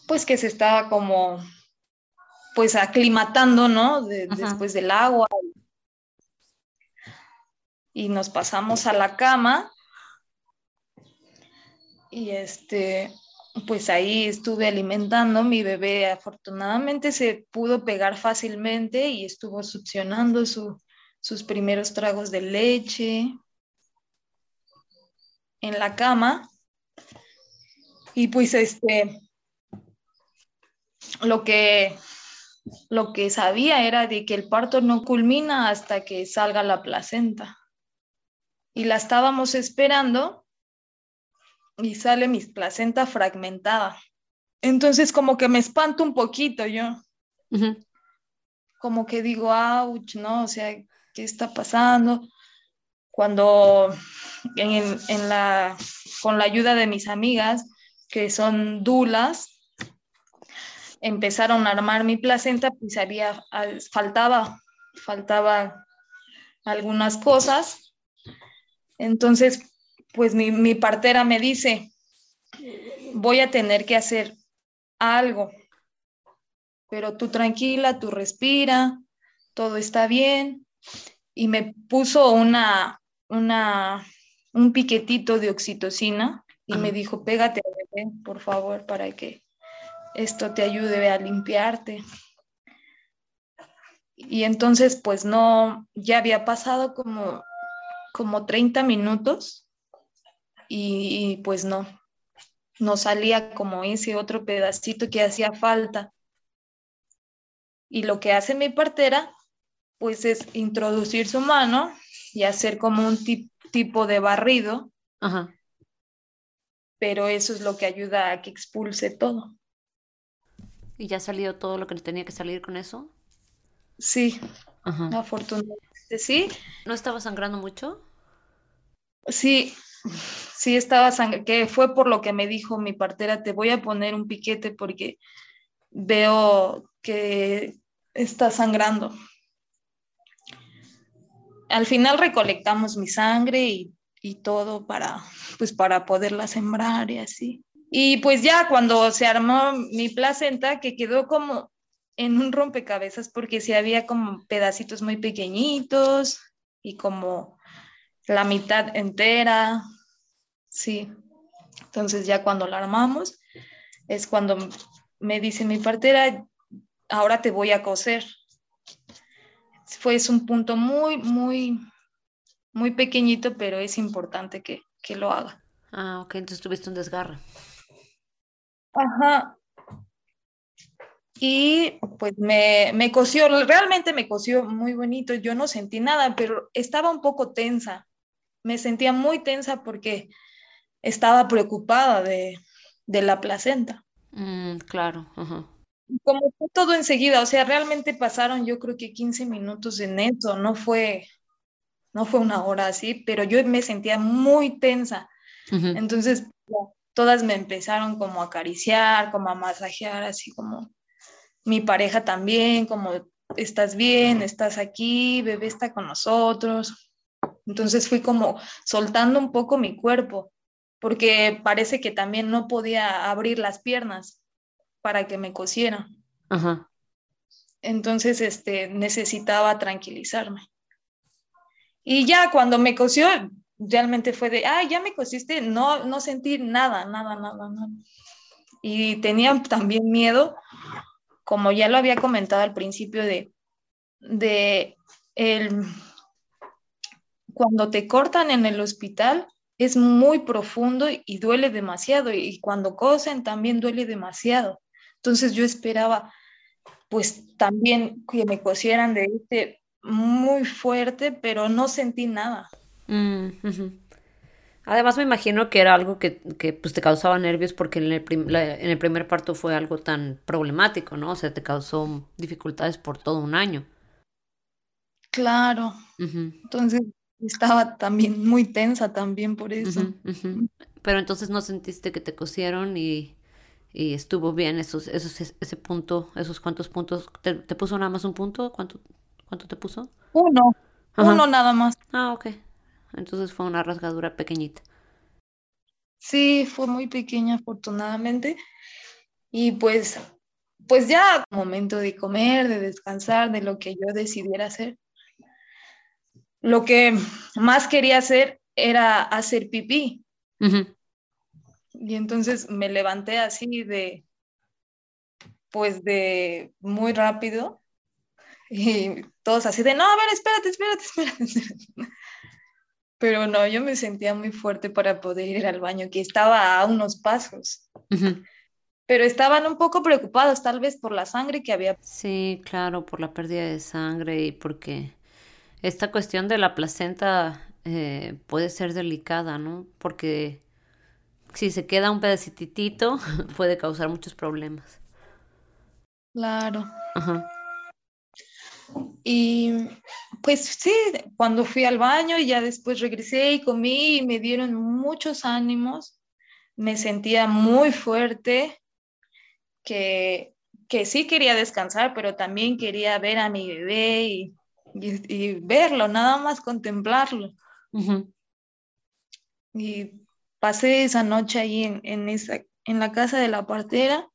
pues que se estaba como, pues aclimatando, ¿no? después del agua. Y nos pasamos a la cama y este, pues ahí estuve alimentando, mi bebé afortunadamente se pudo pegar fácilmente y estuvo succionando sus primeros tragos de leche en la cama y pues este, lo que, lo que sabía era de que el parto no culmina hasta que salga la placenta. Y la estábamos esperando y sale mi placenta fragmentada. Entonces como que me espanto un poquito yo. Como que digo, ouch, ¿no? O sea, ¿qué está pasando? cuando en, la, con la ayuda de mis amigas, que son dulas, empezaron a armar mi placenta, pues había, faltaba, faltaba algunas cosas. Entonces, pues mi, mi partera me dice, voy a tener que hacer algo, pero tú tranquila, tú respira, todo está bien. Y me puso una, una, un piquetito de oxitocina y me dijo, pégate, bebé, por favor, para que esto te ayude a limpiarte. Y entonces, pues no, ya había pasado como, como 30 minutos y, pues no, no salía como ese otro pedacito que hacía falta. Y lo que hace mi partera, pues es introducir su mano y hacer como un tipo de barrido. Ajá. Pero eso es lo que ayuda a que expulse todo. ¿Y ya salió todo lo que tenía que salir con eso? Sí, afortunadamente sí. ¿No estaba sangrando mucho? Sí, sí estaba sangrando, que fue por lo que me dijo mi partera, te voy a poner un piquete porque veo que está sangrando al final recolectamos mi sangre y, todo para, pues para poderla sembrar y así. Y pues ya cuando se armó mi placenta, que quedó como en un rompecabezas porque sí había como pedacitos muy pequeñitos y como la mitad entera, sí. Entonces ya cuando la armamos es cuando me dice mi partera, ahora te voy a coser fue es un punto muy, muy, muy pequeñito, pero es importante que, que lo haga. Ah, ok, entonces tuviste un desgarre. Ajá. Y pues me, me cosió, realmente me cosió muy bonito. Yo no sentí nada, pero estaba un poco tensa. Me sentía muy tensa porque estaba preocupada de, de la placenta. Mm, claro, ajá. Como fue todo enseguida, o sea, realmente pasaron yo creo que 15 minutos en eso, no fue, no fue una hora así, pero yo me sentía muy tensa. Entonces, todas me empezaron como a acariciar, como a masajear, así como mi pareja también, como estás bien, estás aquí, bebé está con nosotros. Entonces fui como soltando un poco mi cuerpo, porque parece que también no podía abrir las piernas para que me cosiera. Ajá. Entonces, este, necesitaba tranquilizarme. Y ya cuando me cosió, realmente fue de, ah, ya me cosiste, no, no sentí nada, nada, nada, nada. Y tenía también miedo, como ya lo había comentado al principio, de, de el, cuando te cortan en el hospital, es muy profundo y duele demasiado y cuando cosen también duele demasiado. Entonces yo esperaba pues también que me cosieran de este muy fuerte, pero no sentí nada. Mm, Además me imagino que era algo que, que pues, te causaba nervios porque en el, en el primer parto fue algo tan problemático, ¿no? O sea, te causó dificultades por todo un año. Claro. Entonces estaba también muy tensa también por eso. Pero entonces no sentiste que te cosieron y, y estuvo bien esos, esos, ese punto, esos cuantos puntos. ¿Te, puso nada más un punto? ¿Cuánto, cuánto te puso? Uno, uno nada más. Ah, ok. Entonces fue una rasgadura pequeñita. Sí, fue muy pequeña afortunadamente. Y pues, pues ya momento de comer, de descansar, de lo que yo decidiera hacer lo que más quería hacer era hacer pipí. Y entonces me levanté así de, pues de muy rápido. Y todos así de, no, a ver, espérate, espérate, espérate. Pero no, yo me sentía muy fuerte para poder ir al baño, que estaba a unos pasos. Pero estaban un poco preocupados, tal vez por la sangre que había. Sí, claro, por la pérdida de sangre y porque esta cuestión de la placenta eh, puede ser delicada, ¿no? Porque si se queda un pedacitito *laughs* puede causar muchos problemas. Claro. Ajá. Y pues sí, cuando fui al baño y ya después regresé y comí y me dieron muchos ánimos, me sentía muy fuerte, que, que sí quería descansar, pero también quería ver a mi bebé y y, verlo, nada más contemplarlo. Y pasé esa noche ahí en, en, esa, en la casa de la partera,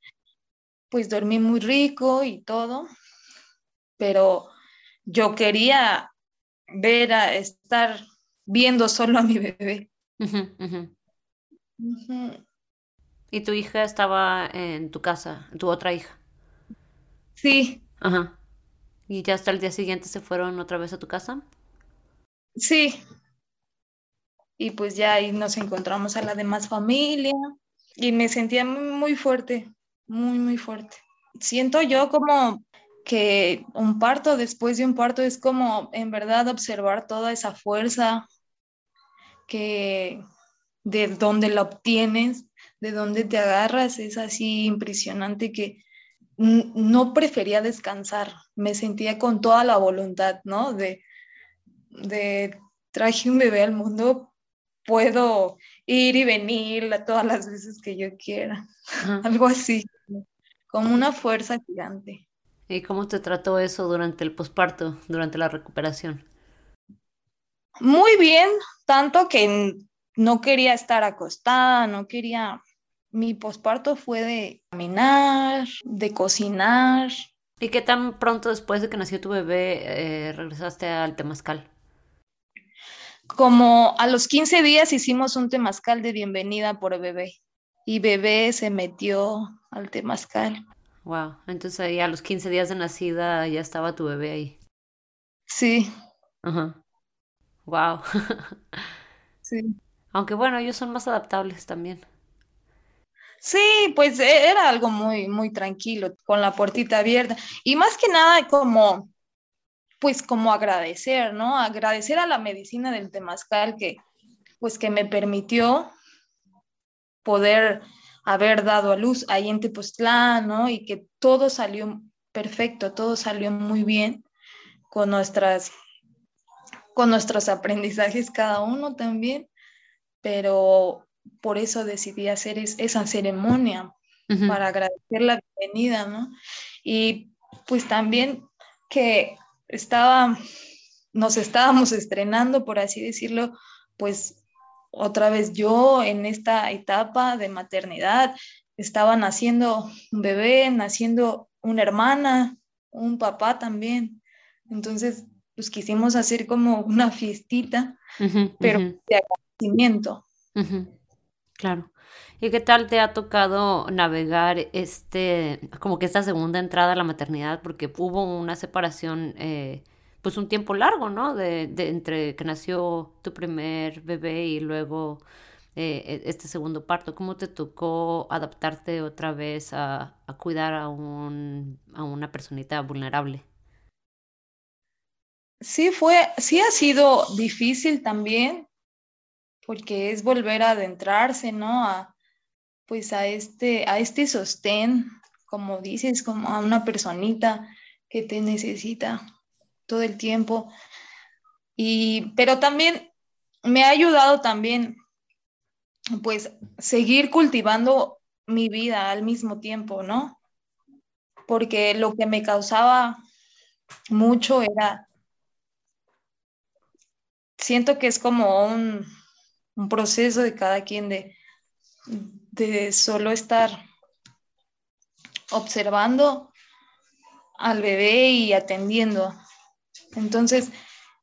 pues dormí muy rico y todo, pero yo quería ver a estar viendo solo a mi bebé. ¿Y tu hija estaba en tu casa, tu otra hija? Sí. Ajá. ¿Y ya hasta el día siguiente se fueron otra vez a tu casa? Sí. Y pues ya ahí nos encontramos a la demás familia y me sentía muy fuerte, muy, muy fuerte. Siento yo como que un parto después de un parto es como en verdad observar toda esa fuerza que de dónde la obtienes, de dónde te agarras, es así impresionante que no prefería descansar, me sentía con toda la voluntad, ¿no? De, de traje un bebé al mundo, puedo ir y venir todas las veces que yo quiera, *laughs* algo así, como una fuerza gigante. ¿Y cómo te trató eso durante el posparto, durante la recuperación? Muy bien, tanto que no quería estar acostada, no quería mi posparto fue de caminar, de cocinar. ¿Y qué tan pronto después de que nació tu bebé eh, regresaste al temazcal? Como a los 15 días hicimos un temazcal de bienvenida por bebé y bebé se metió al temazcal. Wow, entonces ahí a los 15 días de nacida ya estaba tu bebé ahí. Sí. Ajá. Wow. *laughs* sí. Aunque bueno, ellos son más adaptables también. Sí, pues e, era algo muy, muy tranquilo, con la puertita abierta. Y más que nada como, pues como agradecer, ¿no? Agradecer a la medicina del temazcal que, pues que me permitió poder haber dado a luz ahí en Tepoztlán, ¿no? Y que todo salió perfecto, todo salió muy bien con nuestras con nuestros aprendizajes cada uno también, pero por eso decidí hacer esa ceremonia para agradecer la bienvenida, ¿no? Y pues también que estaba, nos estábamos estrenando, por así decirlo, pues otra vez yo en esta etapa de maternidad, estaba naciendo un bebé, naciendo una hermana, un papá también. Entonces, pues quisimos hacer como una fiestita, pero de agradecimiento. Claro. ¿Y qué tal te ha tocado navegar este, como que esta segunda entrada a la maternidad? Porque hubo una separación, eh, pues un tiempo largo, ¿no? De, de, entre que nació tu primer bebé y luego eh, e, este segundo parto. ¿Cómo te tocó adaptarte otra vez a, a cuidar a, un, a una personita vulnerable? Sí fue, sí ha sido difícil también, porque es volver a adentrarse, ¿no? A, pues a este, a este sostén, como dices, como a una personita que te necesita todo el tiempo. Y, pero también me ha ayudado también, pues, seguir cultivando mi vida al mismo tiempo, ¿no? Porque lo que me causaba mucho era, siento que es como un, un proceso de cada quien de, de solo estar observando al bebé y atendiendo. Entonces,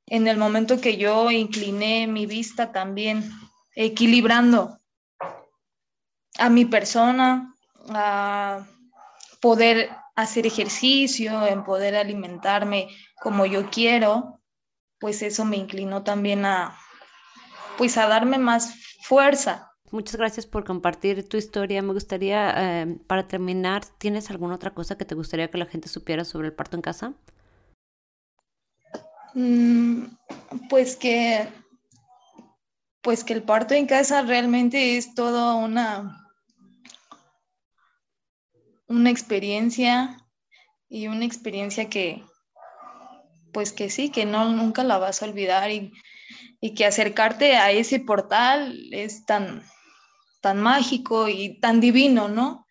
en el momento que yo incliné mi vista también, equilibrando a mi persona, a poder hacer ejercicio, en poder alimentarme como yo quiero, pues eso me inclinó también a, pues a darme más fuerza. Muchas gracias por compartir tu historia. Me gustaría, eh, para terminar, ¿tienes alguna otra cosa que te gustaría que la gente supiera sobre el parto en casa? Mm, pues que, pues que el parto en casa realmente es toda una, una experiencia y una experiencia que, pues que sí, que no nunca la vas a olvidar y y que acercarte a ese portal es tan, tan mágico y tan divino, ¿no?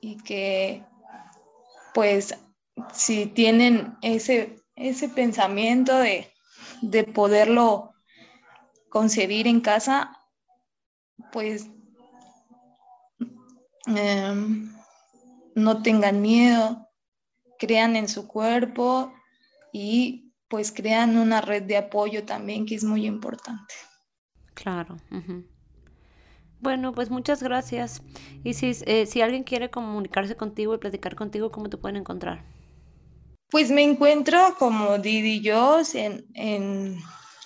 Y que pues si tienen ese, ese pensamiento de, poderlo concebir en casa, pues em, no tengan miedo, crean en su cuerpo y pues crean una red de apoyo también que es muy importante. Claro. Bueno, pues muchas gracias. Y si, eh, si alguien quiere comunicarse contigo y platicar contigo, ¿cómo te pueden encontrar? Pues me encuentro como Didi Jos en, en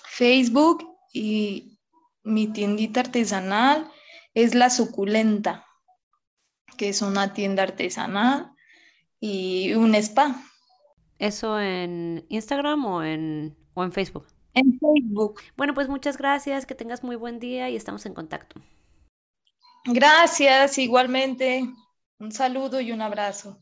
Facebook y mi tiendita artesanal es La Suculenta, que es una tienda artesanal y un spa. ¿Eso en Instagram o en, o en Facebook? En Facebook. Bueno, pues muchas gracias, que tengas muy buen día y estamos en contacto. Gracias, igualmente. Un saludo y un abrazo.